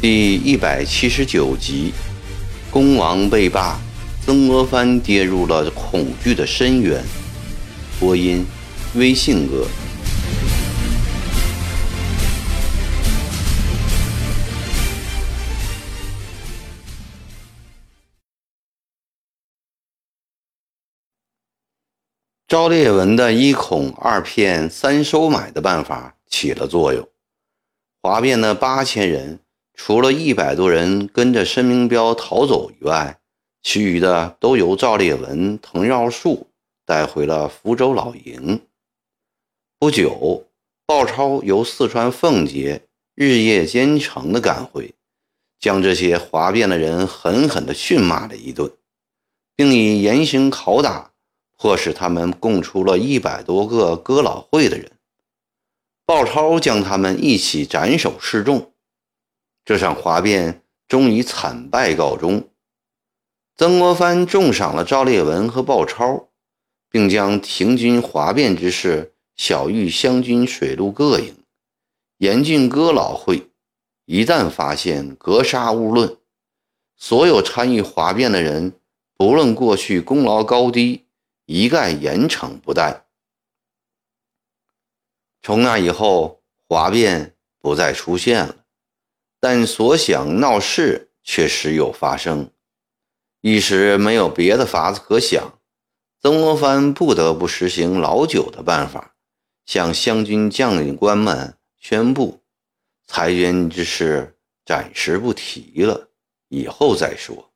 第一百七十九集，恭王被罢，曾国藩跌入了恐惧的深渊。播音：微信哥。赵烈文的一恐二骗三收买的办法起了作用，哗变的八千人。除了一百多人跟着申明彪逃走以外，其余的都由赵烈文、滕耀树带回了福州老营。不久，鲍超由四川奉节日夜兼程的赶回，将这些哗变的人狠狠地训骂了一顿，并以严刑拷打，迫使他们供出了一百多个哥老会的人。鲍超将他们一起斩首示众。这场哗变终以惨败告终。曾国藩重赏了赵烈文和鲍超，并将停军哗变之事晓谕湘军水陆各营，严禁哥老会，一旦发现，格杀勿论。所有参与哗变的人，不论过去功劳高低，一概严惩不贷。从那以后，哗变不再出现了。但所想闹事却时有发生，一时没有别的法子可想，曾国藩不得不实行老九的办法，向湘军将领官们宣布，裁员之事暂时不提了，以后再说。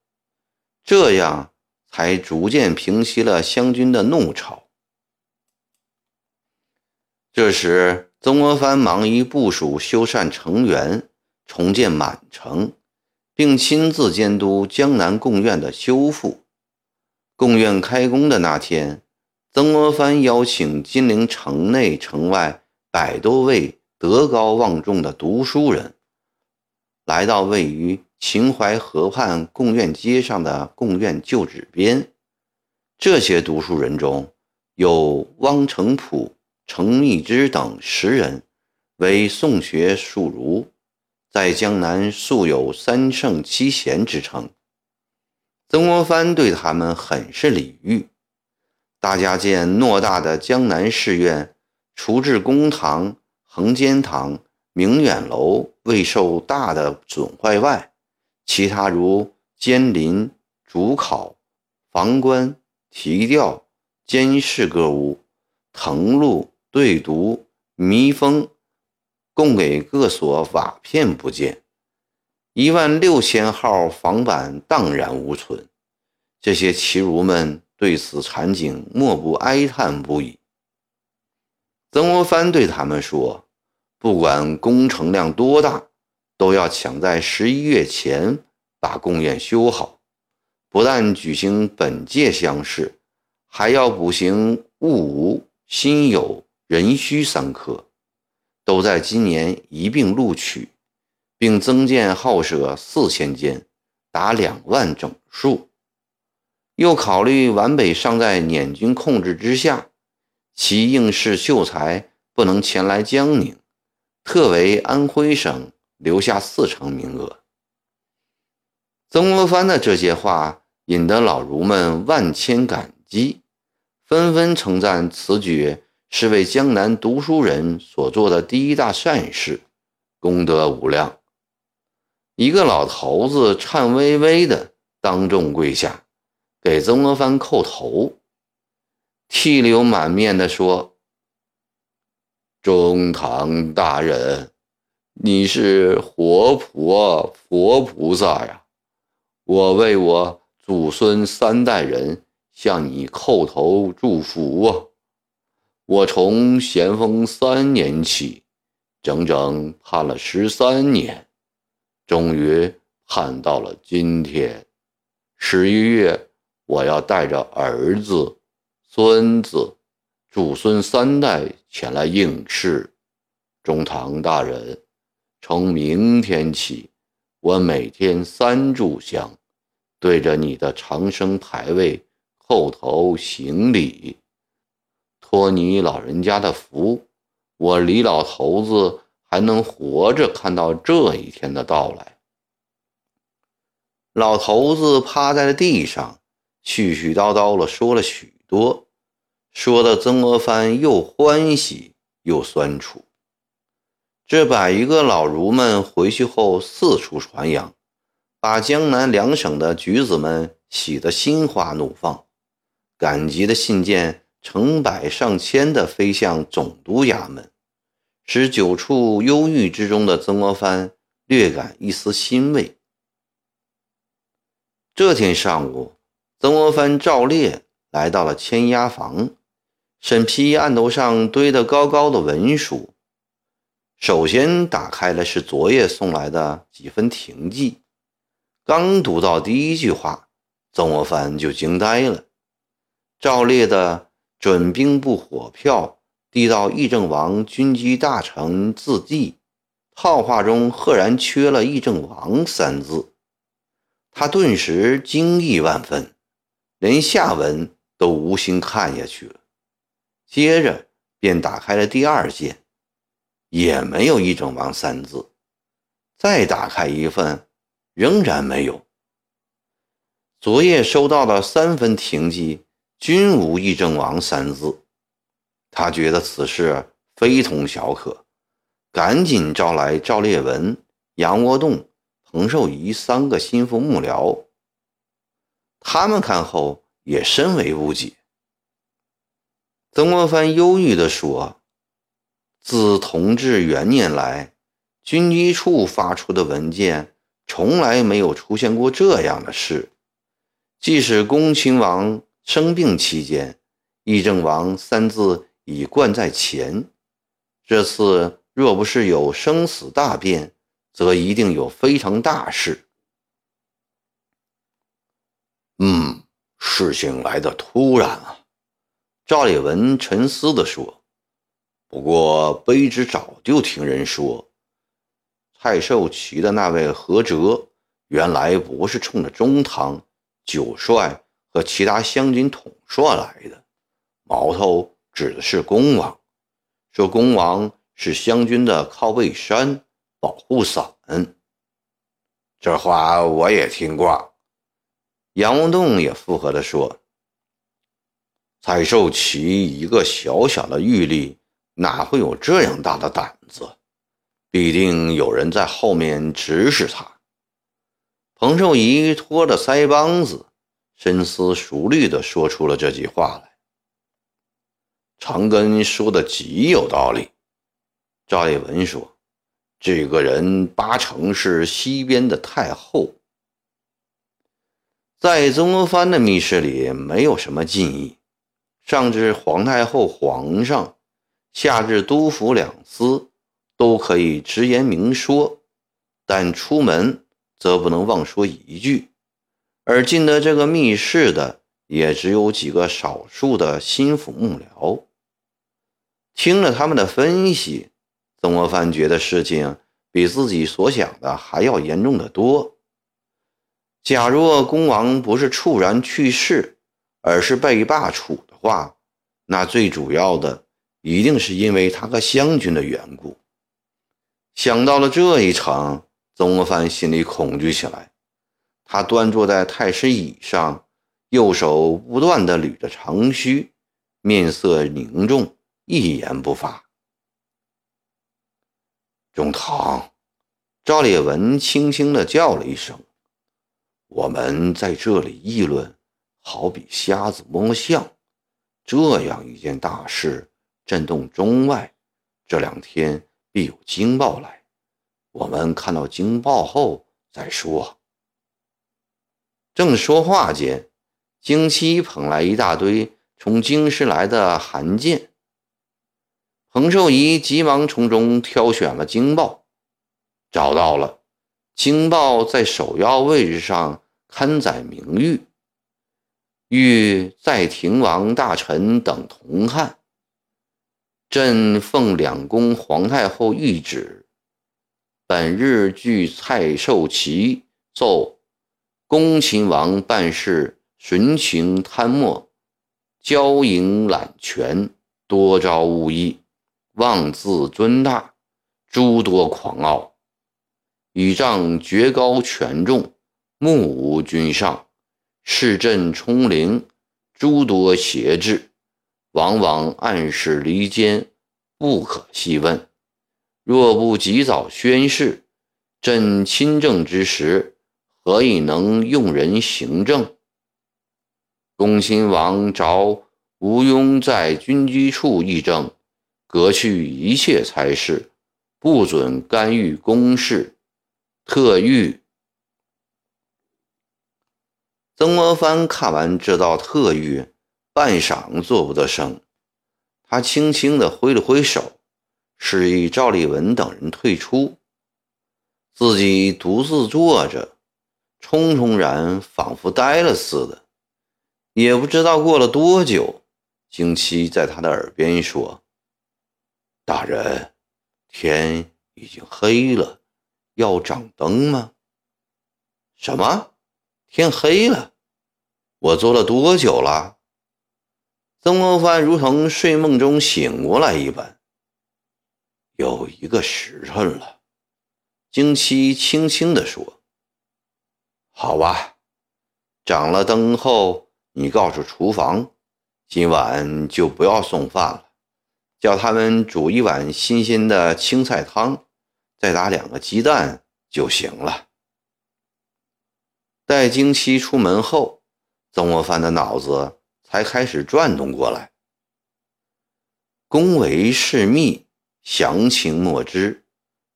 这样才逐渐平息了湘军的怒潮。这时，曾国藩忙于部署修缮城垣。重建满城，并亲自监督江南贡院的修复。贡院开工的那天，曾国藩邀请金陵城内城外百多位德高望重的读书人，来到位于秦淮河畔贡院街上的贡院旧址边。这些读书人中有汪承普、程密之等十人，为宋学属儒。在江南素有三圣七贤之称，曾国藩对他们很是礼遇。大家见偌大的江南士院，除至公堂、横间堂、明远楼未受大的损坏外，其他如监临、主考、房官、提调、监视各屋、誊录、对读、弥封。供给各所瓦片不见，一万六千号房板荡然无存。这些奇儒们对此惨景莫不哀叹不已。曾国藩对他们说：“不管工程量多大，都要抢在十一月前把贡院修好。不但举行本届乡试，还要补行戊午、辛酉、壬戌三科。”都在今年一并录取，并增建号舍四千间，达两万整数。又考虑皖北尚在捻军控制之下，其应试秀才不能前来江宁，特为安徽省留下四成名额。曾国藩的这些话引得老儒们万千感激，纷纷称赞此举。是为江南读书人所做的第一大善事，功德无量。一个老头子颤巍巍的当众跪下，给曾国藩叩头，涕流满面的说：“中堂大人，你是活菩佛菩萨呀！我为我祖孙三代人向你叩头祝福啊！”我从咸丰三年起，整整盼了十三年，终于盼到了今天。十一月，我要带着儿子、孙子、祖孙三代前来应试。中堂大人，从明天起，我每天三炷香，对着你的长生牌位叩头行礼，托你老人家的福，我李老头子还能活着看到这一天的到来。老头子趴在了地上，絮絮叨叨的说了许多，说的曾国藩又欢喜又酸楚。这百余个老儒们回去后四处传扬，把江南两省的举子们喜得心花怒放，赶集的信件成百上千的飞向总督衙门，使久处忧郁之中的曾国藩略感一丝欣慰。这天上午，曾国藩照例来到了签押房，审批案头上堆得高高的文书。首先打开的是昨夜送来的几分停记，刚读到第一句话，曾国藩就惊呆了。照列的准兵部火票递到议政王军机大臣自记，套话中赫然缺了“议政王”三字。他顿时惊异万分，连下文都无心看下去了。接着便打开了第二件，也没有“议政王”三字。再打开一份，仍然没有。昨夜收到的三份停记，均无“议政王”三字。他觉得此事非同小可，赶紧招来赵烈文、杨国栋。彭寿仪三个心腹幕僚，他们看后也深为不解。曾国藩忧郁地说：“自同治元年来，军机处发出的文件从来没有出现过这样的事。即使恭亲王生病期间，‘议政王’三字已冠在前。这次若不是有生死大变，”则一定有非常大事。嗯，事情来得突然啊！赵烈文沉思地说。不过卑职早就听人说，蔡寿祺的那位何哲，原来不是冲着中堂、九帅和其他湘军统帅来的，矛头指的是恭王，说恭王是湘军的靠背山。保护伞，这话我也听过。杨文栋也附和地说：“蔡寿祺一个小小的狱吏，哪会有这样大的胆子？必定有人在后面指使他。”彭寿仪托着腮帮子，深思熟虑地说出了这句话来。长庚说的极有道理。赵立文说。这个人八成是西边的太后，在曾国藩的密室里没有什么禁议，上至皇太后、皇上，下至督府两司，都可以直言明说，但出门则不能妄说一句。而进得这个密室的，也只有几个少数的心腹幕僚。听了他们的分析。曾国藩觉得事情比自己所想的还要严重的多。假若恭王不是猝然去世，而是被罢黜的话，那最主要的一定是因为他和湘军的缘故。想到了这一层，曾国藩心里恐惧起来。他端坐在太师椅上，右手不断地捋着长须，面色凝重，一言不发。中堂，赵烈文轻轻地叫了一声：“我们在这里议论，好比瞎子摸象。这样一件大事，震动中外，这两天必有惊报来。我们看到惊报后再说。”正说话间，京七捧来一大堆从京师来的函件。彭寿仪急忙从中挑选了京报，找到了。京报在首要位置上刊载名谕，谕在廷王大臣等同看。朕奉两宫皇太后谕旨，本日据蔡寿祺奏，恭亲王办事徇情贪墨，骄淫揽权，多招误意，妄自尊大，诸多狂傲，倚仗爵高权重，目无君上，视朕冲灵，诸多邪志，往往暗示离间，不可细问。若不及早宣誓，朕亲政之时，何以能用人行政？恭亲王着吴庸在军机处议政，革去一切差事，不准干预公事。特谕。曾国藩看完这道特谕，半晌做不得声，他轻轻地挥了挥手，示意赵立文等人退出，自己独自坐着，匆匆然，仿佛呆了似的。也不知道过了多久，京七在他的耳边说：“大人，天已经黑了，要掌灯吗？”“什么？天黑了？我坐了多久了？”曾国藩如同睡梦中醒过来一般。“有一个时辰了。”京七轻轻地说。“好吧，掌了灯后。”你告诉厨房，今晚就不要送饭了，叫他们煮一碗新鲜的青菜汤，再打两个鸡蛋就行了。待经期出门后，曾国藩的脑子才开始转动过来。宫闱事密，详情莫知，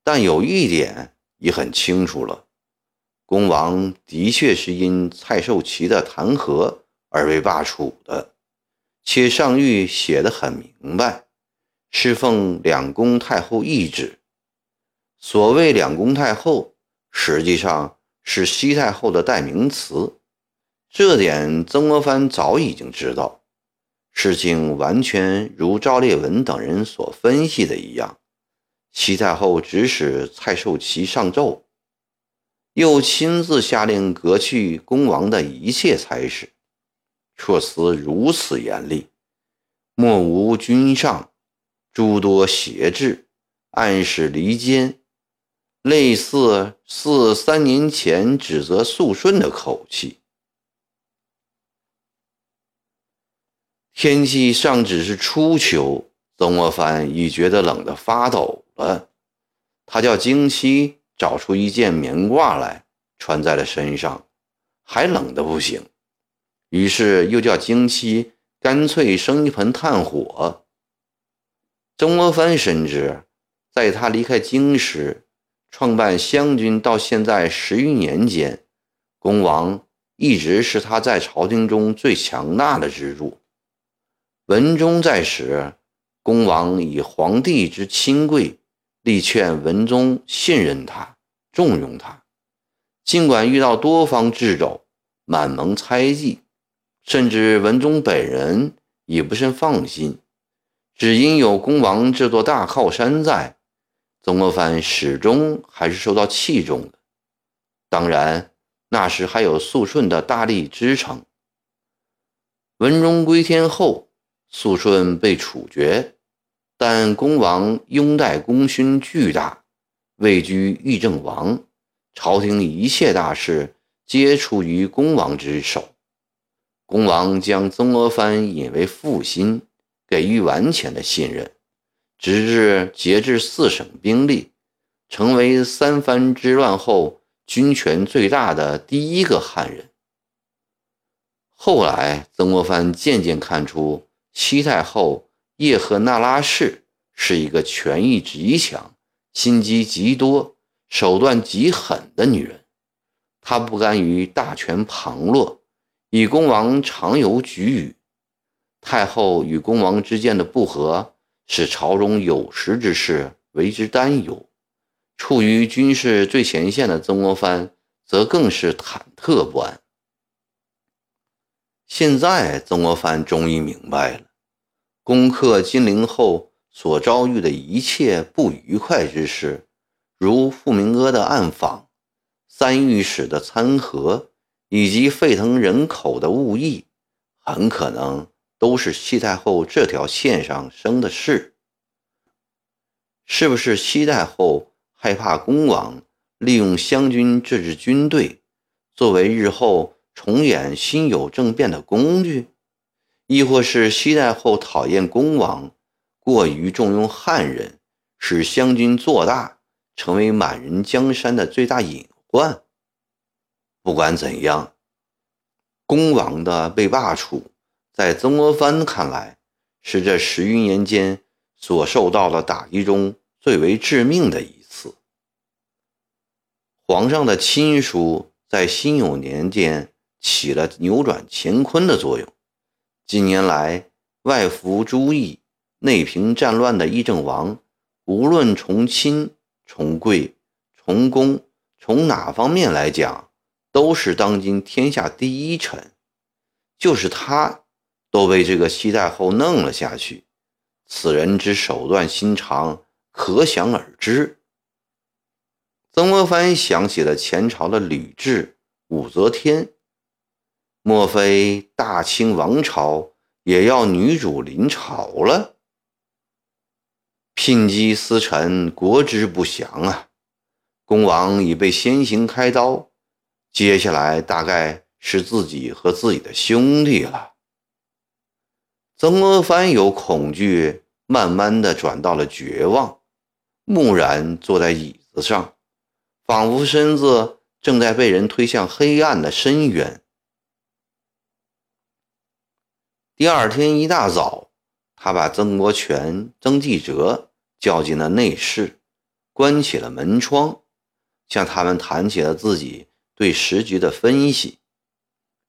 但有一点已很清楚了：恭王的确是因蔡寿祺的弹劾。而被罢黜的，且上谕写得很明白，是奉两宫太后懿旨。所谓两宫太后，实际上是西太后的代名词。这点曾国藩早已经知道。事情完全如赵烈文等人所分析的一样，齐太后指使蔡寿祺上奏，又亲自下令革去恭王的一切差事。措辞如此严厉，莫无君上，诸多邪制，暗示离间，类似似三年前指责肃顺的口气。天气尚只是初秋，曾国藩已觉得冷得发抖了。他叫京七找出一件棉褂来，穿在了身上，还冷得不行。于是又叫京七干脆生一盆炭火。曾国藩深知，在他离开京师，创办湘军到现在十余年间，恭王一直是他在朝廷中最强大的支柱。文忠在时，恭王以皇帝之亲贵，力劝文忠信任他、重用他。尽管遇到多方掣肘、满蒙猜忌。甚至文忠本人也不甚放心，只因有恭王这座大靠山在，曾国藩始终还是受到器重的。当然，那时还有肃顺的大力支撑。文忠归天后，肃顺被处决，但恭王拥戴功勋巨大，位居议政王，朝廷一切大事皆出于恭王之手。恭王将曾国藩引为腹心，给予完全的信任，直至节制四省兵力，成为三藩之乱后军权最大的第一个汉人。后来，曾国藩渐渐看出西太后叶赫那拉氏是一个权力极强、心机极多、手段极狠的女人，她不甘于大权旁落。以恭王常有举语，太后与恭王之间的不和，使朝中有识之士为之担忧。处于军事最前线的曾国藩，则更是忐忑不安。现在，曾国藩终于明白了，攻克金陵后所遭遇的一切不愉快之事，如傅明阿的暗访，三御史的参合。以及沸腾人口的误议，很可能都是西太后这条线上生的事。是不是西太后害怕恭王利用湘军这支军队，作为日后重演辛酉政变的工具？亦或是西太后讨厌恭王，过于重用汉人，使湘军做大，成为满人江山的最大隐患？不管怎样，恭王的被罢黜，在曾国藩看来，是这十余年间所受到的打击中最为致命的一次。皇上的亲疏在辛酉年间起了扭转乾坤的作用。近年来，外服诸役、内平战乱的议政王，无论从亲、从贵、从公，从哪方面来讲，都是当今天下第一臣。就是他，都被这个西太后弄了下去。此人之手段心肠，可想而知。曾国藩想起了前朝的吕雉、武则天。莫非大清王朝也要女主临朝了？聘姬司臣，国之不祥啊！恭王已被先行开刀，接下来大概是自己和自己的兄弟了。曾国藩由恐惧慢慢的转到了绝望，木然坐在椅子上，仿佛身子正在被人推向黑暗的深渊。第二天一大早，他把曾国荃、曾纪泽叫进了内室，关起了门窗，向他们谈起了自己对时局的分析，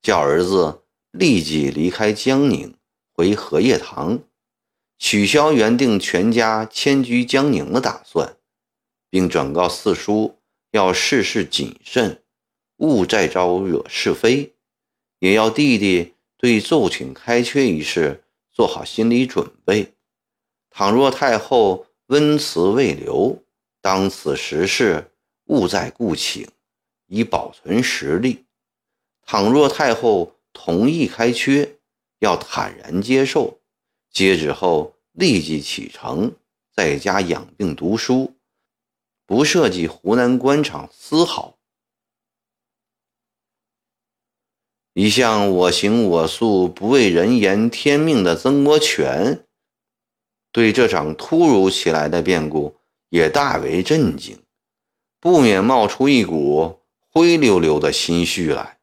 叫儿子立即离开江宁，回荷叶塘，取消原定全家迁居江宁的打算，并转告四叔要事事谨慎，勿再招惹是非，也要弟弟。对奏请开缺一事做好心理准备。倘若太后温慈未留，当此时事勿再顾请，以保存实力。倘若太后同意开缺，要坦然接受。接旨后立即启程，在家养病读书，不涉及湖南官场丝毫。一向我行我素、不畏人言天命的曾国荃，对这场突如其来的变故也大为震惊，不免冒出一股灰溜溜的心绪来。